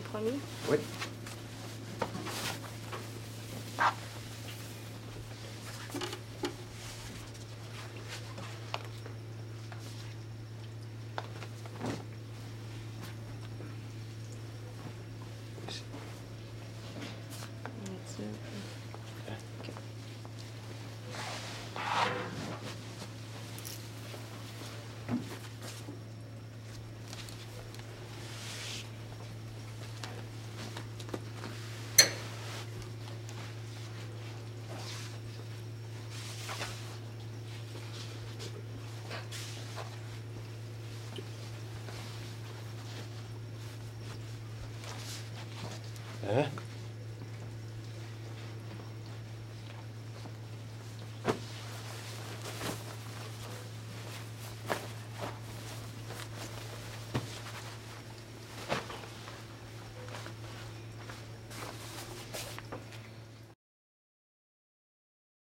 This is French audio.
premier. Oui. Hä?